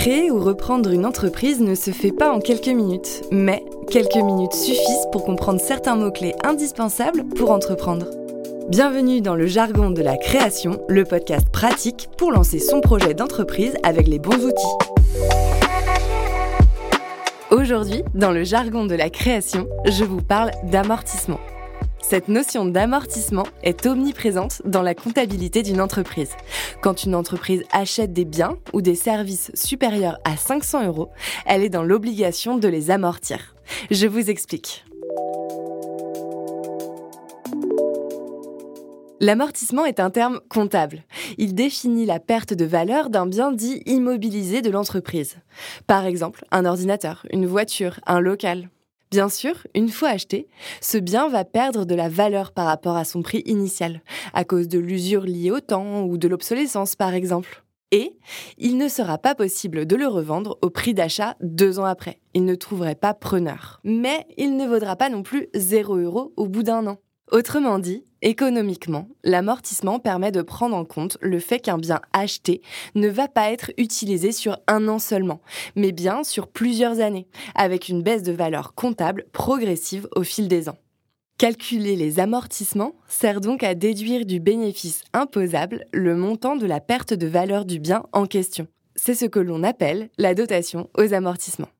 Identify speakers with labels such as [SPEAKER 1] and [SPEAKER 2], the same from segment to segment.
[SPEAKER 1] Créer ou reprendre une entreprise ne se fait pas en quelques minutes, mais quelques minutes suffisent pour comprendre certains mots-clés indispensables pour entreprendre. Bienvenue dans le jargon de la création, le podcast pratique pour lancer son projet d'entreprise avec les bons outils. Aujourd'hui, dans le jargon de la création, je vous parle d'amortissement. Cette notion d'amortissement est omniprésente dans la comptabilité d'une entreprise. Quand une entreprise achète des biens ou des services supérieurs à 500 euros, elle est dans l'obligation de les amortir. Je vous explique. L'amortissement est un terme comptable. Il définit la perte de valeur d'un bien dit immobilisé de l'entreprise. Par exemple, un ordinateur, une voiture, un local. Bien sûr, une fois acheté, ce bien va perdre de la valeur par rapport à son prix initial, à cause de l'usure liée au temps ou de l'obsolescence par exemple. Et il ne sera pas possible de le revendre au prix d'achat deux ans après. Il ne trouverait pas preneur. Mais il ne vaudra pas non plus 0 euros au bout d'un an. Autrement dit, économiquement, l'amortissement permet de prendre en compte le fait qu'un bien acheté ne va pas être utilisé sur un an seulement, mais bien sur plusieurs années, avec une baisse de valeur comptable progressive au fil des ans. Calculer les amortissements sert donc à déduire du bénéfice imposable le montant de la perte de valeur du bien en question. C'est ce que l'on appelle la dotation aux amortissements.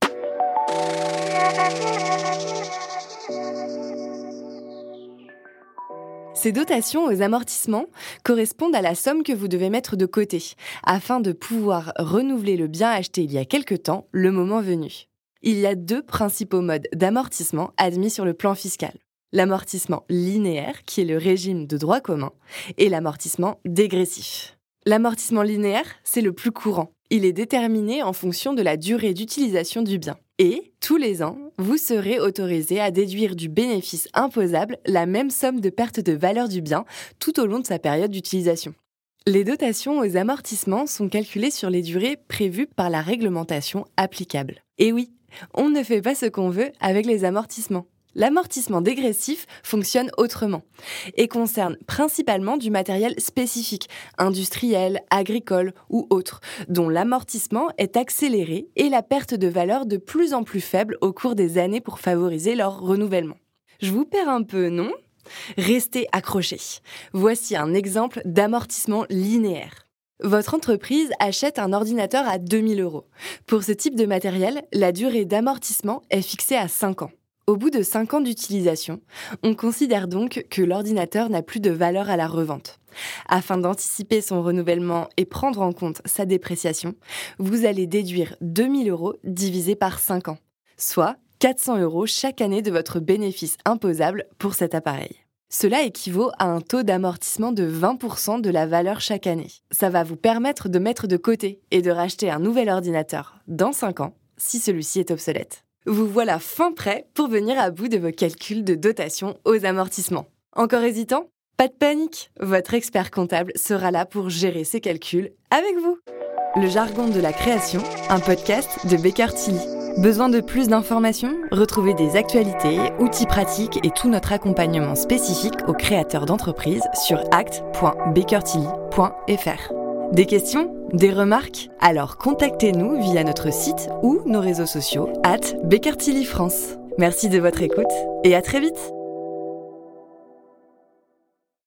[SPEAKER 1] Ces dotations aux amortissements correspondent à la somme que vous devez mettre de côté afin de pouvoir renouveler le bien acheté il y a quelque temps, le moment venu. Il y a deux principaux modes d'amortissement admis sur le plan fiscal. L'amortissement linéaire, qui est le régime de droit commun, et l'amortissement dégressif. L'amortissement linéaire, c'est le plus courant. Il est déterminé en fonction de la durée d'utilisation du bien. Et, tous les ans, vous serez autorisé à déduire du bénéfice imposable la même somme de perte de valeur du bien tout au long de sa période d'utilisation. Les dotations aux amortissements sont calculées sur les durées prévues par la réglementation applicable. Et oui, on ne fait pas ce qu'on veut avec les amortissements. L'amortissement dégressif fonctionne autrement et concerne principalement du matériel spécifique, industriel, agricole ou autre, dont l'amortissement est accéléré et la perte de valeur de plus en plus faible au cours des années pour favoriser leur renouvellement. Je vous perds un peu, non? Restez accrochés. Voici un exemple d'amortissement linéaire. Votre entreprise achète un ordinateur à 2000 euros. Pour ce type de matériel, la durée d'amortissement est fixée à 5 ans. Au bout de 5 ans d'utilisation, on considère donc que l'ordinateur n'a plus de valeur à la revente. Afin d'anticiper son renouvellement et prendre en compte sa dépréciation, vous allez déduire 2000 euros divisé par 5 ans, soit 400 euros chaque année de votre bénéfice imposable pour cet appareil. Cela équivaut à un taux d'amortissement de 20% de la valeur chaque année. Ça va vous permettre de mettre de côté et de racheter un nouvel ordinateur dans 5 ans si celui-ci est obsolète. Vous voilà fin prêt pour venir à bout de vos calculs de dotation aux amortissements. Encore hésitant? Pas de panique, votre expert comptable sera là pour gérer ces calculs avec vous. Le jargon de la création, un podcast de Baker Tilly. Besoin de plus d'informations? Retrouvez des actualités, outils pratiques et tout notre accompagnement spécifique aux créateurs d'entreprises sur act.bakertilly.fr. Des questions Des remarques? Alors contactez-nous via notre site ou nos réseaux sociaux at France. Merci de votre écoute et à très vite